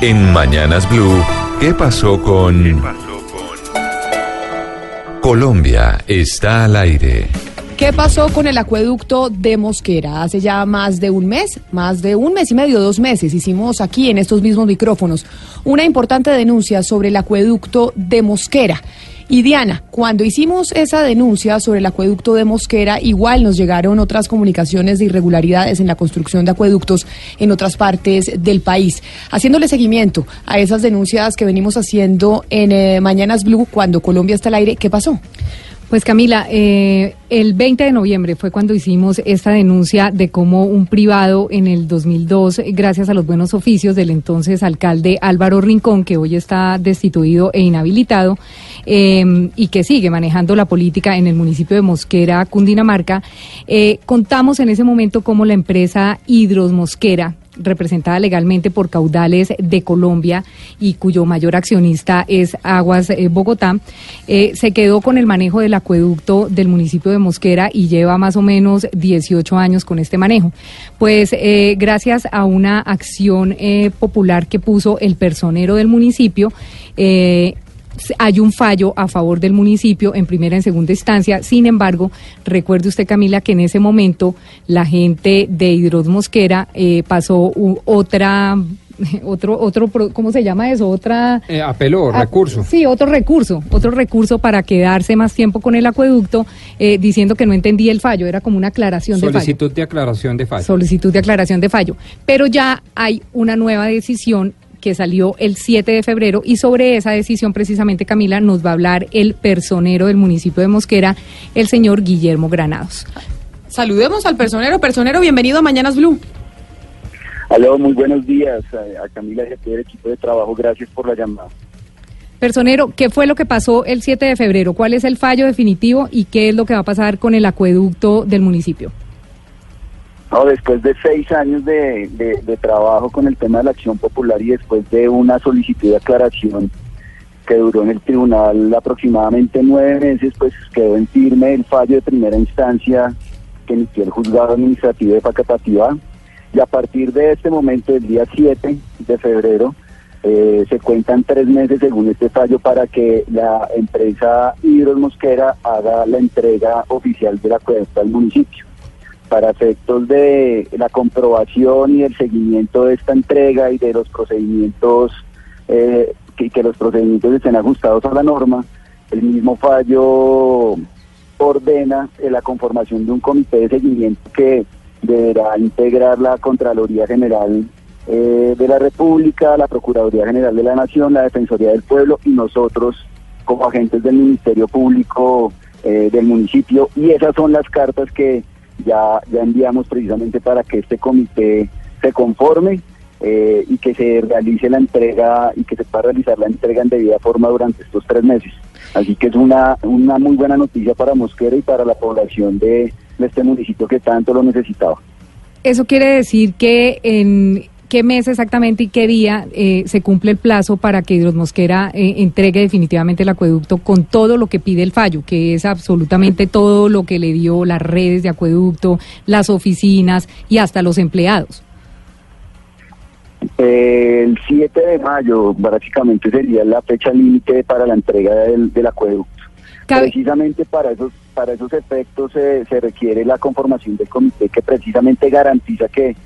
En Mañanas Blue, ¿qué pasó con... Colombia está al aire. ¿Qué pasó con el acueducto de Mosquera? Hace ya más de un mes, más de un mes y medio, dos meses, hicimos aquí en estos mismos micrófonos una importante denuncia sobre el acueducto de Mosquera. Y Diana, cuando hicimos esa denuncia sobre el acueducto de Mosquera, igual nos llegaron otras comunicaciones de irregularidades en la construcción de acueductos en otras partes del país. Haciéndole seguimiento a esas denuncias que venimos haciendo en eh, Mañanas Blue, cuando Colombia está al aire, ¿qué pasó? Pues Camila, eh, el 20 de noviembre fue cuando hicimos esta denuncia de cómo un privado en el 2002, gracias a los buenos oficios del entonces alcalde Álvaro Rincón, que hoy está destituido e inhabilitado, eh, y que sigue manejando la política en el municipio de Mosquera, Cundinamarca, eh, contamos en ese momento cómo la empresa Hidros Mosquera, representada legalmente por Caudales de Colombia y cuyo mayor accionista es Aguas eh, Bogotá, eh, se quedó con el manejo del acueducto del municipio de Mosquera y lleva más o menos 18 años con este manejo. Pues gracias a una acción popular que puso el personero del municipio, hay un fallo a favor del municipio en primera y en segunda instancia. Sin embargo, recuerde usted, Camila, que en ese momento la gente de Hidros Mosquera eh, pasó u- otra. Otro, otro, ¿cómo se llama eso? Otra. Eh, apeló, recurso. Sí, otro recurso, otro recurso para quedarse más tiempo con el acueducto, eh, diciendo que no entendía el fallo, era como una aclaración de fallo Solicitud de aclaración de fallo. solicitud de aclaración de fallo. Pero ya hay una nueva decisión que salió el 7 de febrero y sobre esa decisión precisamente Camila nos va a hablar el personero del municipio de Mosquera, el señor Guillermo Granados. Saludemos al personero. Personero, bienvenido a Mañanas Blue. Aló, muy buenos días a, a Camila y a todo el equipo de trabajo. Gracias por la llamada. Personero, ¿qué fue lo que pasó el 7 de febrero? ¿Cuál es el fallo definitivo y qué es lo que va a pasar con el acueducto del municipio? No, después de seis años de, de- trabajo con el tema de la acción popular y después de una solicitud de aclaración que duró en el tribunal aproximadamente nueve meses, pues quedó en firme el fallo de primera instancia que emitió el juzgado administrativo de Facatativá. Y a partir de este momento, el día 7 de febrero, eh, se cuentan tres meses según este fallo para que la empresa Hidros Mosquera haga la entrega oficial de la acueducto al municipio. Para efectos de la comprobación y el seguimiento de esta entrega y de los procedimientos, eh, que, que los procedimientos estén ajustados a la norma, el mismo fallo ordena eh, la conformación de un comité de seguimiento que deberá integrar la Contraloría General eh, de la República, la Procuraduría General de la Nación, la Defensoría del Pueblo y nosotros como agentes del Ministerio Público eh, del municipio. Y esas son las cartas que ya, ya enviamos precisamente para que este comité se conforme eh, y que se realice la entrega y que se pueda realizar la entrega en debida forma durante estos tres meses. Así que es una, una muy buena noticia para Mosquera y para la población de, de este municipio que tanto lo necesitaba. Eso quiere decir que en qué mes exactamente y qué día eh, se cumple el plazo para que Hidros Mosquera eh, entregue definitivamente el acueducto con todo lo que pide el fallo, que es absolutamente todo lo que le dio las redes de acueducto, las oficinas y hasta los empleados. El 7 de mayo básicamente sería la fecha límite para la entrega del, del acueducto. Cabe- Precisamente para esos para esos efectos se, se requiere la conformación del comité que precisamente garantiza que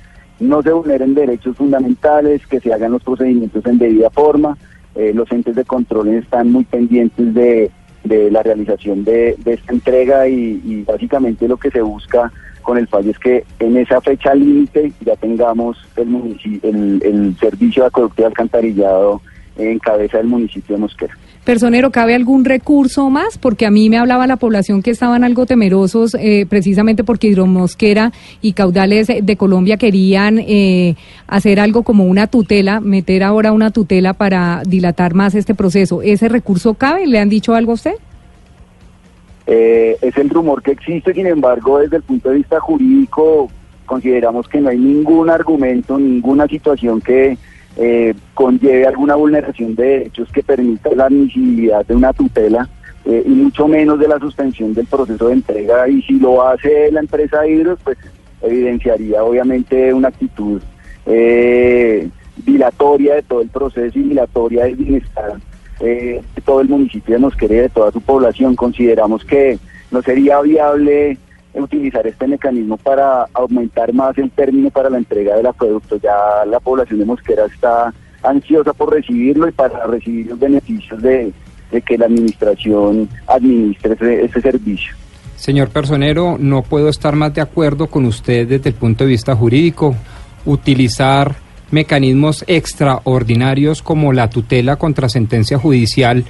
no se vulneren derechos fundamentales, que se hagan los procedimientos en debida forma. Eh, los entes de control están muy pendientes de, la realización de, esta entrega y, básicamente lo que se busca con el fallo es que en esa fecha límite ya tengamos el, el, el servicio de acueducto y alcantarillado en cabeza del municipio de Mosquera. Personero, ¿cabe algún recurso más? Porque a mí me hablaba la población que estaban algo temerosos eh, precisamente porque Hidromosquera y Caudales de Colombia querían eh, hacer algo como una tutela, meter ahora una tutela para dilatar más este proceso. ¿Ese recurso cabe? ¿Le han dicho algo a usted? Eh, es el rumor que existe, sin embargo, desde el punto de vista jurídico, consideramos que no hay ningún argumento, ninguna situación que eh, conlleve alguna vulneración de derechos que permita la admisibilidad de una tutela eh, y mucho menos de la suspensión del proceso de entrega. Y si lo hace la empresa Hidros, pues evidenciaría obviamente una actitud eh, dilatoria de todo el proceso y dilatoria del bienestar de todo el municipio de Mosquera y de toda su población. Consideramos que no sería viable utilizar este mecanismo para aumentar más el término para la entrega del acueducto. Ya la población de Mosquera está ansiosa por recibirlo y para recibir los beneficios de, que la administración administre ese, servicio. Señor Personero, no puedo estar más de acuerdo con usted desde el punto de vista jurídico. Utilizar mecanismos extraordinarios como la tutela contra sentencia judicial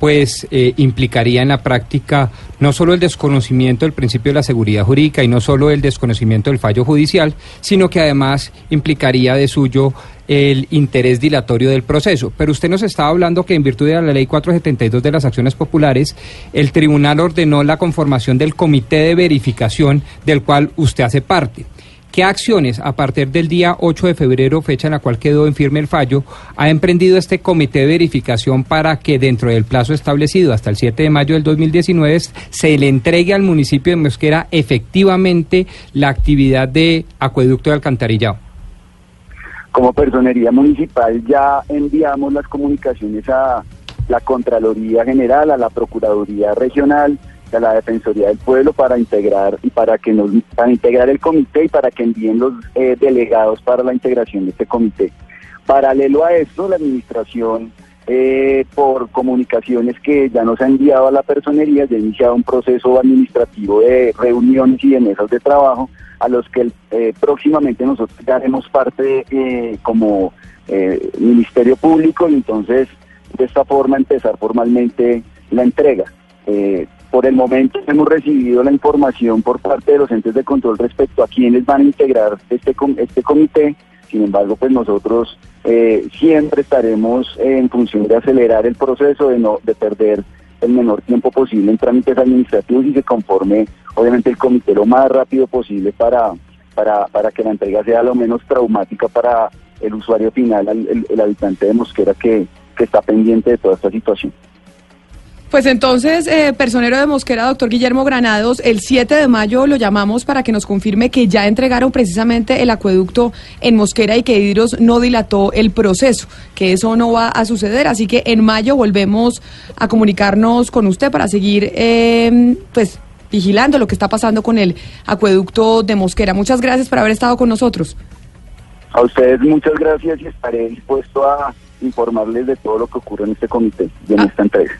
pues eh, implicaría en la práctica no solo el desconocimiento del principio de la seguridad jurídica y no solo el desconocimiento del fallo judicial, sino que además implicaría de suyo el interés dilatorio del proceso. Pero usted nos estaba hablando que en virtud de la ley 472 de las acciones populares, el tribunal ordenó la conformación del comité de verificación del cual usted hace parte. ¿Qué acciones, a partir del día 8 de febrero, fecha en la cual quedó en firme el fallo, ha emprendido este comité de verificación para que dentro del plazo establecido hasta el 7 de mayo del 2019 se le entregue al municipio de Mosquera efectivamente la actividad de acueducto de alcantarillado? Como personería municipal ya enviamos las comunicaciones a la Contraloría General, a la Procuraduría Regional, a la Defensoría del Pueblo para integrar y para que nos para integrar el comité y para que envíen los eh, delegados para la integración de este comité. Paralelo a esto, la administración eh, por comunicaciones que ya nos ha enviado a la personería, ya ha iniciado un proceso administrativo de reuniones y de mesas de trabajo a los que eh, próximamente nosotros daremos parte como Ministerio Público y entonces de esta forma empezar formalmente la entrega. Por el momento hemos recibido la información por parte de los entes de control respecto a quienes van a integrar este, este comité. Sin embargo, pues nosotros eh, siempre estaremos en función de acelerar el proceso, de no de perder el menor tiempo posible en trámites administrativos y se conforme, obviamente, el comité lo más rápido posible para, para, para que la entrega sea lo menos traumática para el usuario final, el, habitante de Mosquera que, que está pendiente de toda esta situación. Pues entonces, eh, personero de Mosquera, doctor Guillermo Granados, el 7 de mayo lo llamamos para que nos confirme que ya entregaron precisamente el acueducto en Mosquera y que Hidros no dilató el proceso, que eso no va a suceder. Así que en mayo volvemos a comunicarnos con usted para seguir, eh, pues, vigilando lo que está pasando con el acueducto de Mosquera. Muchas gracias por haber estado con nosotros. A ustedes muchas gracias y estaré dispuesto a informarles de todo lo que ocurre en este comité y en ah. esta entrega.